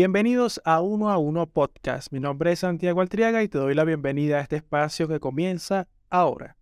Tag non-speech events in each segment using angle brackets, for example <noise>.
Bienvenidos a Uno a Uno Podcast. Mi nombre es Santiago Altriaga y te doy la bienvenida a este espacio que comienza ahora.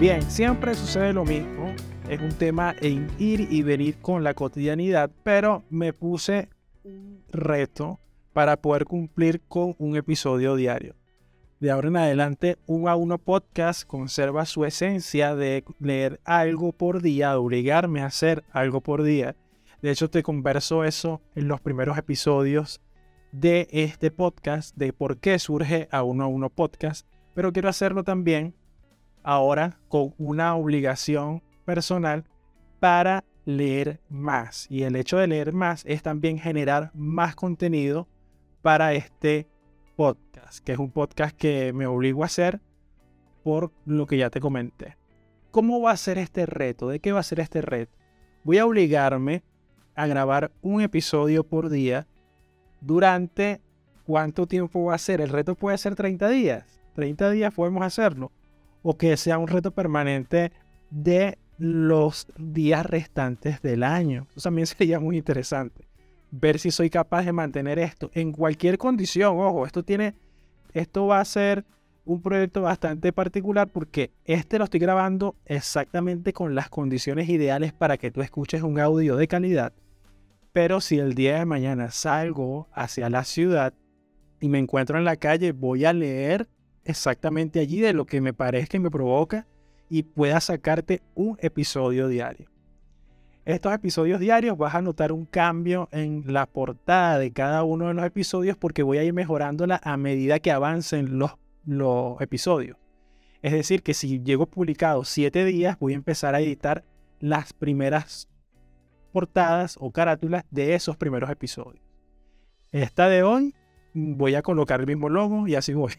Bien, siempre sucede lo mismo. Es un tema en ir y venir con la cotidianidad, pero me puse un reto para poder cumplir con un episodio diario. De ahora en adelante, uno a uno podcast conserva su esencia de leer algo por día, de obligarme a hacer algo por día. De hecho, te converso eso en los primeros episodios de este podcast, de por qué surge a uno a uno podcast, pero quiero hacerlo también ahora con una obligación personal para leer más. Y el hecho de leer más es también generar más contenido para este podcast, que es un podcast que me obligo a hacer por lo que ya te comenté. ¿Cómo va a ser este reto? ¿De qué va a ser este reto? Voy a obligarme a grabar un episodio por día durante cuánto tiempo va a ser. El reto puede ser 30 días. 30 días podemos hacerlo o que sea un reto permanente de los días restantes del año. Eso también <laughs> sería muy interesante. Ver si soy capaz de mantener esto en cualquier condición. Ojo, esto tiene, esto va a ser un proyecto bastante particular porque este lo estoy grabando exactamente con las condiciones ideales para que tú escuches un audio de calidad. Pero si el día de mañana salgo hacia la ciudad y me encuentro en la calle, voy a leer exactamente allí de lo que me parezca y me provoca y pueda sacarte un episodio diario. Estos episodios diarios vas a notar un cambio en la portada de cada uno de los episodios porque voy a ir mejorándola a medida que avancen los, los episodios. Es decir, que si llego publicado siete días, voy a empezar a editar las primeras portadas o carátulas de esos primeros episodios. Esta de hoy voy a colocar el mismo logo y así voy.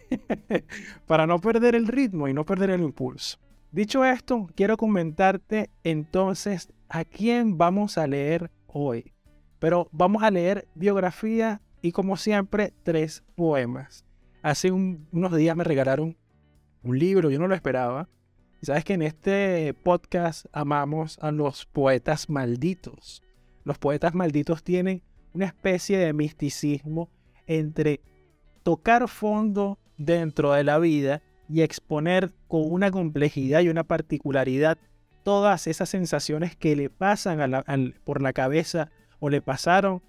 <laughs> Para no perder el ritmo y no perder el impulso. Dicho esto, quiero comentarte entonces a quién vamos a leer hoy. Pero vamos a leer biografía y como siempre tres poemas. Hace unos días me regalaron un libro, yo no lo esperaba. Y sabes que en este podcast amamos a los poetas malditos. Los poetas malditos tienen una especie de misticismo entre tocar fondo dentro de la vida y exponer con una complejidad y una particularidad todas esas sensaciones que le pasan por la cabeza o le pasaron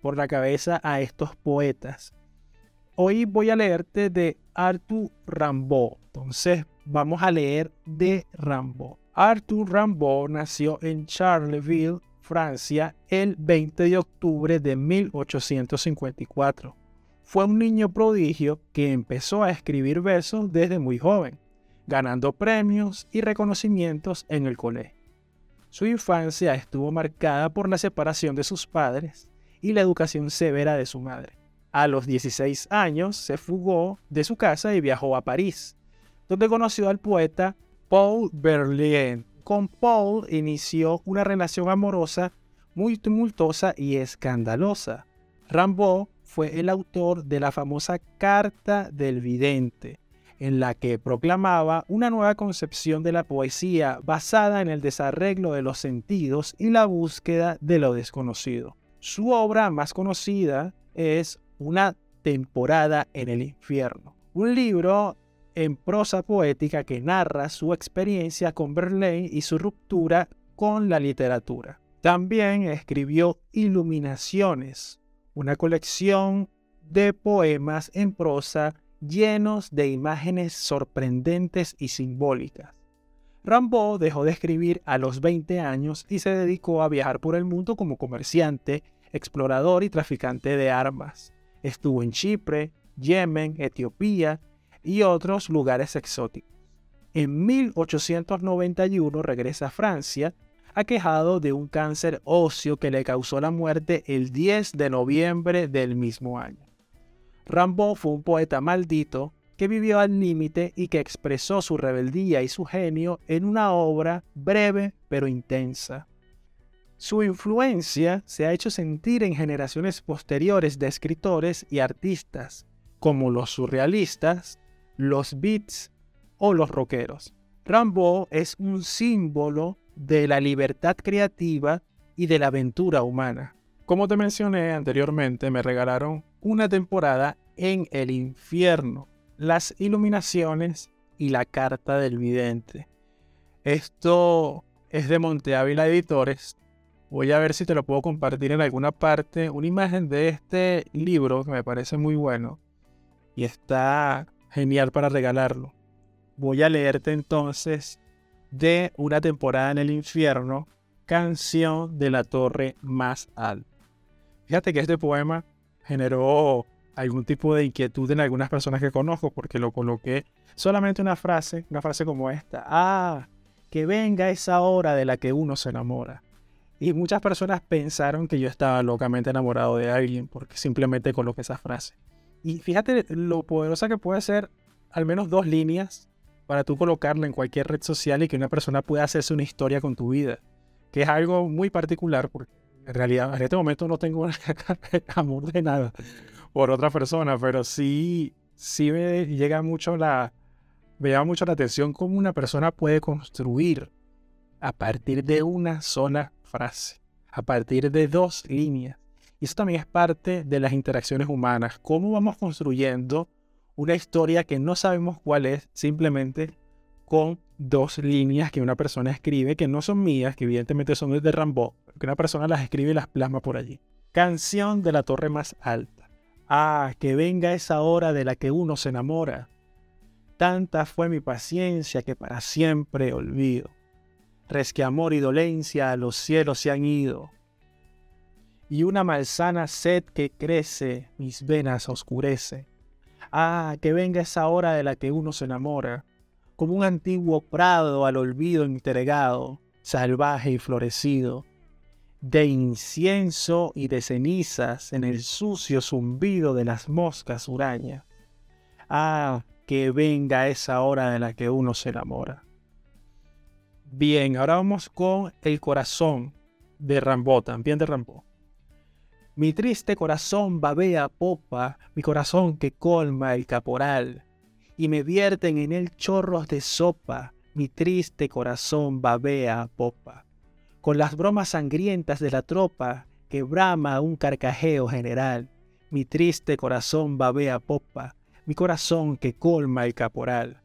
por la cabeza a estos poetas. Hoy voy a leerte de Arthur Rimbaud. Entonces vamos a leer de Rimbaud. Arthur Rimbaud nació en Charleville, Francia, el 20 de octubre de 1854 fue un niño prodigio que empezó a escribir versos desde muy joven, ganando premios y reconocimientos en el colegio. Su infancia estuvo marcada por la separación de sus padres y la educación severa de su madre. A los 16 años se fugó de su casa y viajó a París, donde conoció al poeta Paul Verlaine. Con Paul inició una relación amorosa muy tumultuosa y escandalosa. Rimbaud fue el autor de la famosa Carta del Vidente, en la que proclamaba una nueva concepción de la poesía basada en el desarreglo de los sentidos y la búsqueda de lo desconocido. Su obra más conocida es Una temporada en el infierno, un libro en prosa poética que narra su experiencia con Verlaine y su ruptura con la literatura. También escribió Iluminaciones, una colección de poemas en prosa llenos de imágenes sorprendentes y simbólicas. Rimbaud dejó de escribir a los 20 años y se dedicó a viajar por el mundo como comerciante, explorador y traficante de armas. Estuvo en Chipre, Yemen, Etiopía y otros lugares exóticos. En 1891 regresa a Francia, aquejado de un cáncer óseo que le causó la muerte el 10 de noviembre del mismo año. Rimbaud fue un poeta maldito que vivió al límite y que expresó su rebeldía y su genio en una obra breve pero intensa. Su influencia se ha hecho sentir en generaciones posteriores de escritores y artistas, como los surrealistas, los beats o los rockeros. Rimbaud es un símbolo de la libertad creativa y de la aventura humana. Como te mencioné anteriormente, me regalaron una temporada en el infierno, las iluminaciones y la carta del vidente. Esto es de Monte Ávila Editores. Voy a ver si te lo puedo compartir en alguna parte, una imagen de este libro que me parece muy bueno y está genial para regalarlo. Voy a leerte entonces de Una temporada en el infierno, canción de la torre más alta. Fíjate que este poema generó algún tipo de inquietud en algunas personas que conozco porque lo coloqué solamente una frase, una frase como esta. Ah, que venga esa hora de la que uno se enamora. Y muchas personas pensaron que yo estaba locamente enamorado de alguien porque simplemente coloqué esa frase. Y fíjate lo poderosa que puede ser al menos dos líneas para tú colocarla en cualquier red social y que una persona pueda hacerse una historia con tu vida. Que es algo muy particular porque en realidad en este momento no tengo <laughs> amor de nada por otra persona, pero sí, sí me llega mucho la, me llama mucho la atención cómo una persona puede construir a partir de una sola frase, a partir de dos líneas. Y eso también es parte de las interacciones humanas, cómo vamos construyendo una historia que no sabemos cuál es, simplemente con dos líneas que una persona escribe, que no son mías, que evidentemente son de Rambo, que una persona las escribe y las plasma por allí. Canción de la torre más alta. Ah, que venga esa hora de la que uno se enamora. Tanta fue mi paciencia que para siempre olvido. Resque amor y dolencia a los cielos se han ido. Y una malsana sed que crece mis venas oscurece Ah, que venga esa hora de la que uno se enamora, como un antiguo prado al olvido entregado, salvaje y florecido, de incienso y de cenizas en el sucio zumbido de las moscas hurañas. Ah, que venga esa hora de la que uno se enamora. Bien, ahora vamos con el corazón de Rambo, también de Rambo. Mi triste corazón babea popa, mi corazón que colma el caporal, y me vierten en él chorros de sopa, mi triste corazón babea popa. Con las bromas sangrientas de la tropa, que brama un carcajeo general, mi triste corazón babea popa, mi corazón que colma el caporal.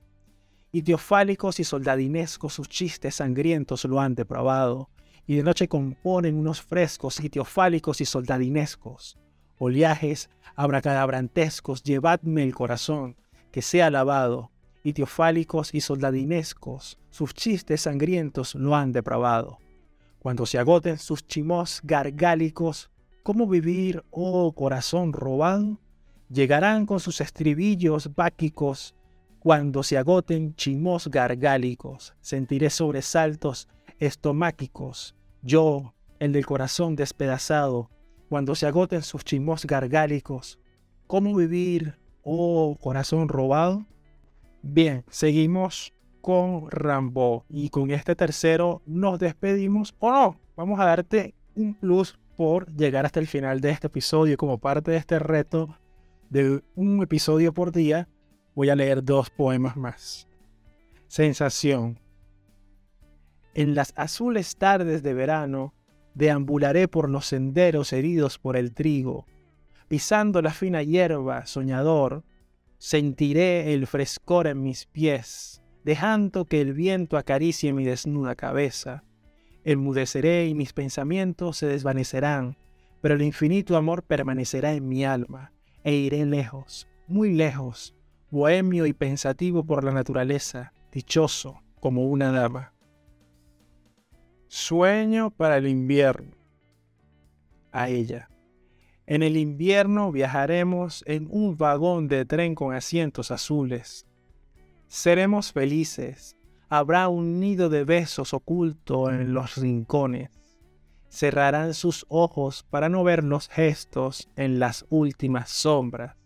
Y teofálicos y soldadinescos sus chistes sangrientos lo han depravado, y de noche componen unos frescos sitiofálicos y soldadinescos. Oleajes abracadabrantescos, llevadme el corazón, que sea lavado, y teofálicos y soldadinescos, sus chistes sangrientos lo han depravado. Cuando se agoten sus chimos gargálicos, ¿cómo vivir, oh corazón robado? Llegarán con sus estribillos báquicos, cuando se agoten chimos gargálicos, sentiré sobresaltos estomáquicos, yo, el del corazón despedazado, cuando se agoten sus chimos gargálicos. ¿Cómo vivir, oh corazón robado? Bien, seguimos con Rambo y con este tercero nos despedimos o no, vamos a darte un plus por llegar hasta el final de este episodio como parte de este reto de un episodio por día. Voy a leer dos poemas más. Sensación. En las azules tardes de verano, deambularé por los senderos heridos por el trigo. Pisando la fina hierba, soñador, sentiré el frescor en mis pies, dejando que el viento acaricie mi desnuda cabeza. Enmudeceré y mis pensamientos se desvanecerán, pero el infinito amor permanecerá en mi alma, e iré lejos, muy lejos, bohemio y pensativo por la naturaleza, dichoso como una dama. Sueño para el invierno. A ella. En el invierno viajaremos en un vagón de tren con asientos azules. Seremos felices, Habrá un nido de besos oculto en los rincones. Cerrarán sus ojos para no ver los gestos en las últimas sombras.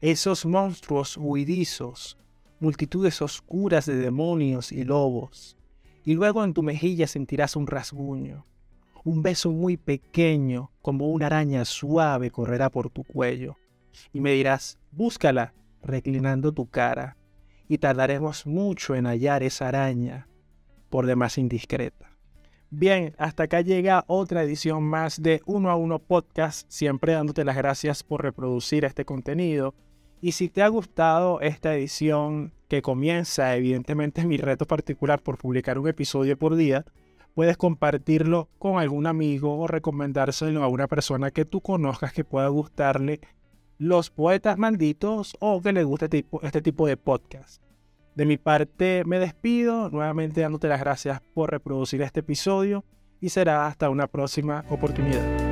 Esos monstruos huidizos, multitudes oscuras de demonios y lobos. Y luego en tu mejilla sentirás un rasguño. Un beso muy pequeño, como una araña suave, correrá por tu cuello. Y me dirás, búscala, reclinando tu cara y tardaremos mucho en hallar esa araña, por demás indiscreta. Bien, hasta acá llega otra edición más de Uno a Uno Podcast, siempre dándote las gracias por reproducir este contenido. Y si te ha gustado esta edición que comienza, evidentemente mi reto particular por publicar un episodio por día, puedes compartirlo con algún amigo o recomendárselo a una persona que tú conozcas que pueda gustarle los poetas malditos o que les guste tipo, este tipo de podcast. De mi parte me despido, nuevamente dándote las gracias por reproducir este episodio y será hasta una próxima oportunidad.